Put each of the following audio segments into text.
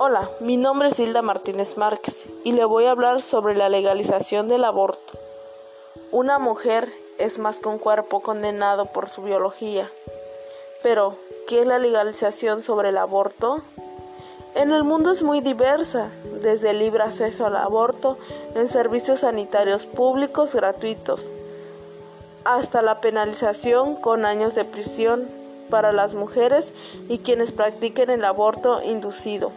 Hola, mi nombre es Hilda Martínez Márquez y le voy a hablar sobre la legalización del aborto. Una mujer es más que un cuerpo condenado por su biología. Pero, ¿qué es la legalización sobre el aborto? En el mundo es muy diversa, desde el libre acceso al aborto en servicios sanitarios públicos gratuitos, hasta la penalización con años de prisión para las mujeres y quienes practiquen el aborto inducido.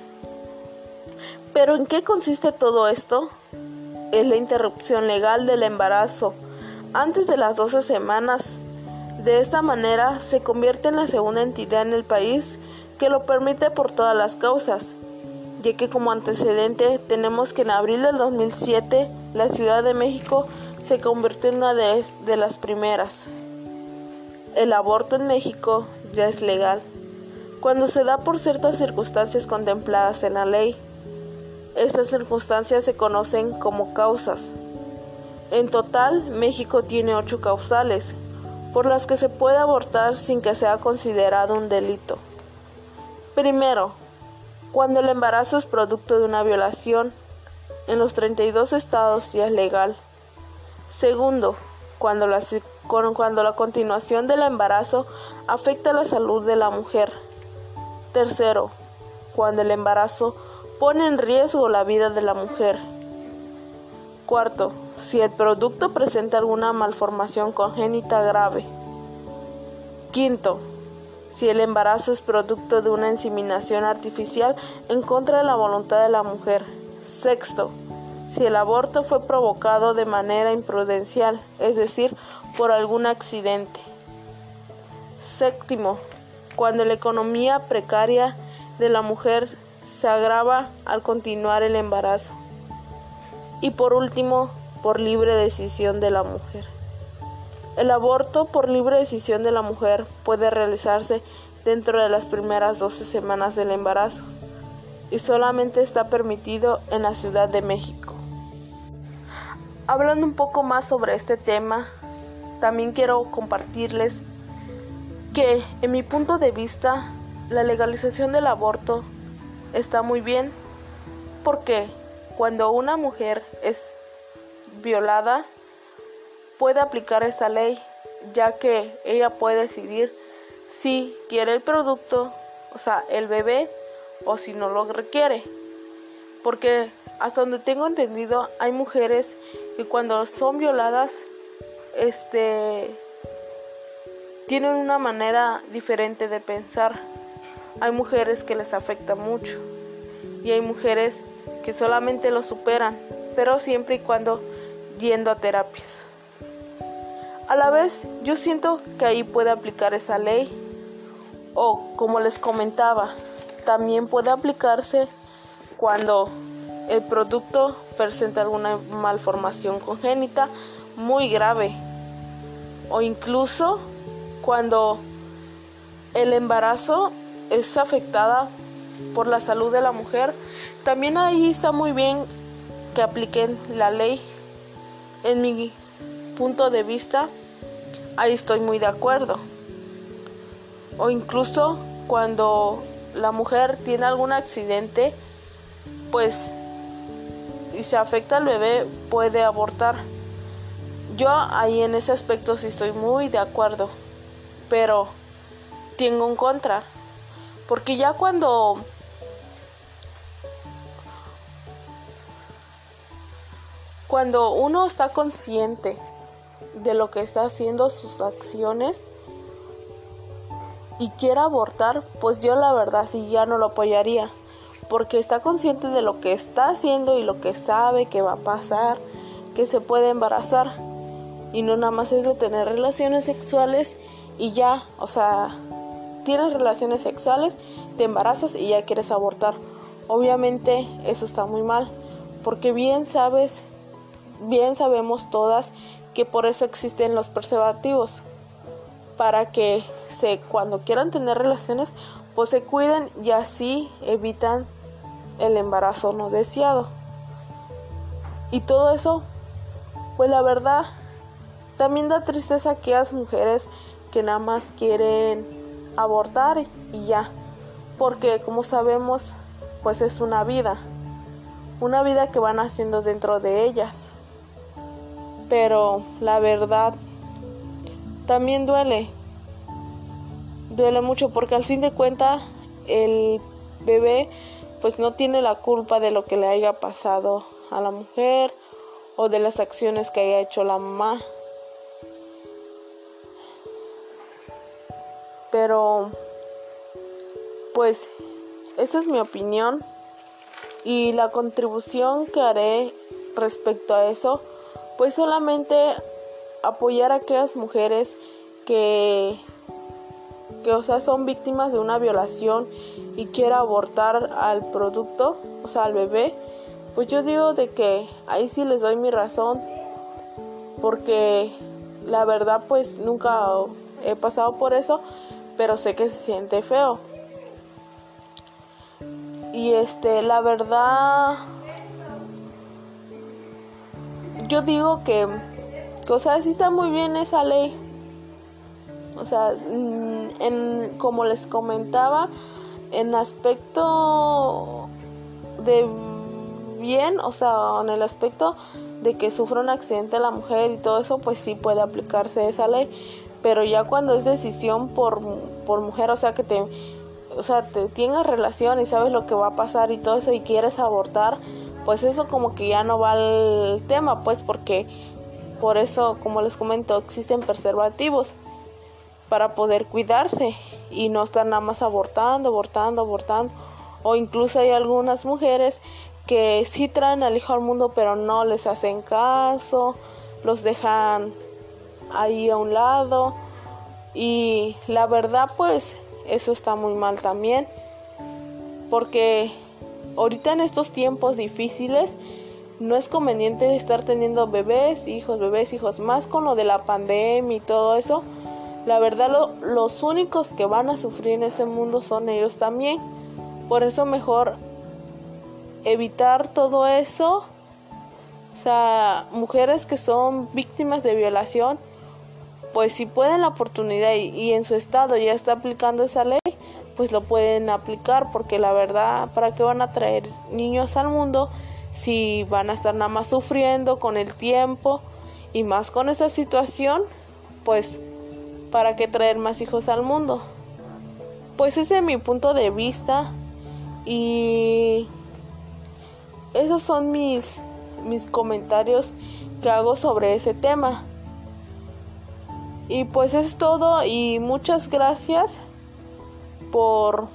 Pero ¿en qué consiste todo esto? Es la interrupción legal del embarazo antes de las 12 semanas. De esta manera se convierte en la segunda entidad en el país que lo permite por todas las causas, ya que como antecedente tenemos que en abril del 2007 la Ciudad de México se convirtió en una de, de las primeras. El aborto en México ya es legal cuando se da por ciertas circunstancias contempladas en la ley. Estas circunstancias se conocen como causas. En total, México tiene ocho causales por las que se puede abortar sin que sea considerado un delito. Primero, cuando el embarazo es producto de una violación, en los 32 estados ya es legal. Segundo, cuando la, cuando la continuación del embarazo afecta la salud de la mujer. Tercero, cuando el embarazo pone en riesgo la vida de la mujer. Cuarto, si el producto presenta alguna malformación congénita grave. Quinto, si el embarazo es producto de una inseminación artificial en contra de la voluntad de la mujer. Sexto, si el aborto fue provocado de manera imprudencial, es decir, por algún accidente. Séptimo, cuando la economía precaria de la mujer se agrava al continuar el embarazo. Y por último, por libre decisión de la mujer. El aborto por libre decisión de la mujer puede realizarse dentro de las primeras 12 semanas del embarazo y solamente está permitido en la Ciudad de México. Hablando un poco más sobre este tema, también quiero compartirles que en mi punto de vista la legalización del aborto está muy bien porque cuando una mujer es violada puede aplicar esta ley ya que ella puede decidir si quiere el producto, o sea, el bebé o si no lo requiere. Porque hasta donde tengo entendido hay mujeres que cuando son violadas este tienen una manera diferente de pensar. Hay mujeres que les afecta mucho y hay mujeres que solamente lo superan, pero siempre y cuando yendo a terapias. A la vez, yo siento que ahí puede aplicar esa ley o, como les comentaba, también puede aplicarse cuando el producto presenta alguna malformación congénita muy grave o incluso cuando el embarazo es afectada por la salud de la mujer, también ahí está muy bien que apliquen la ley. En mi punto de vista, ahí estoy muy de acuerdo. O incluso cuando la mujer tiene algún accidente, pues y se afecta al bebé, puede abortar. Yo ahí en ese aspecto sí estoy muy de acuerdo, pero tengo un contra, porque ya cuando cuando uno está consciente de lo que está haciendo sus acciones y quiere abortar, pues yo la verdad sí ya no lo apoyaría, porque está consciente de lo que está haciendo y lo que sabe que va a pasar, que se puede embarazar. Y no nada más es de tener relaciones sexuales y ya, o sea, tienes relaciones sexuales, te embarazas y ya quieres abortar. Obviamente eso está muy mal, porque bien sabes, bien sabemos todas que por eso existen los preservativos, para que se cuando quieran tener relaciones, pues se cuiden y así evitan el embarazo no deseado. Y todo eso, pues la verdad también da tristeza a aquellas mujeres que nada más quieren abortar y ya. Porque como sabemos, pues es una vida, una vida que van haciendo dentro de ellas. Pero la verdad también duele, duele mucho porque al fin de cuentas el bebé pues no tiene la culpa de lo que le haya pasado a la mujer o de las acciones que haya hecho la mamá. Pero pues esa es mi opinión y la contribución que haré respecto a eso pues solamente apoyar a aquellas mujeres que que o sea son víctimas de una violación y quiera abortar al producto, o sea, al bebé, pues yo digo de que ahí sí les doy mi razón, porque la verdad pues nunca he pasado por eso, pero sé que se siente feo. Y este, la verdad, yo digo que, que o sea, sí está muy bien esa ley. O sea, mm, en, como les comentaba, en aspecto de bien, o sea, en el aspecto de que sufra un accidente la mujer y todo eso, pues sí puede aplicarse esa ley. Pero ya cuando es decisión por, por mujer, o sea, que te, o sea, te tengas relación y sabes lo que va a pasar y todo eso y quieres abortar, pues eso como que ya no va al tema, pues porque por eso, como les comento, existen preservativos para poder cuidarse y no estar nada más abortando, abortando, abortando. O incluso hay algunas mujeres que sí traen al hijo al mundo pero no les hacen caso, los dejan ahí a un lado y la verdad pues eso está muy mal también porque ahorita en estos tiempos difíciles no es conveniente estar teniendo bebés, hijos, bebés, hijos, más con lo de la pandemia y todo eso la verdad los únicos que van a sufrir en este mundo son ellos también. Por eso mejor evitar todo eso. O sea, mujeres que son víctimas de violación, pues si pueden la oportunidad y, en su estado ya está aplicando esa ley, pues lo pueden aplicar porque la verdad, ¿para qué van a traer niños al mundo si van a estar nada más sufriendo con el tiempo y más con esa situación? Pues ¿para qué traer más hijos al mundo? Pues ese es mi punto de vista y esos son mis, mis comentarios que hago sobre ese tema. Y pues es todo y muchas gracias por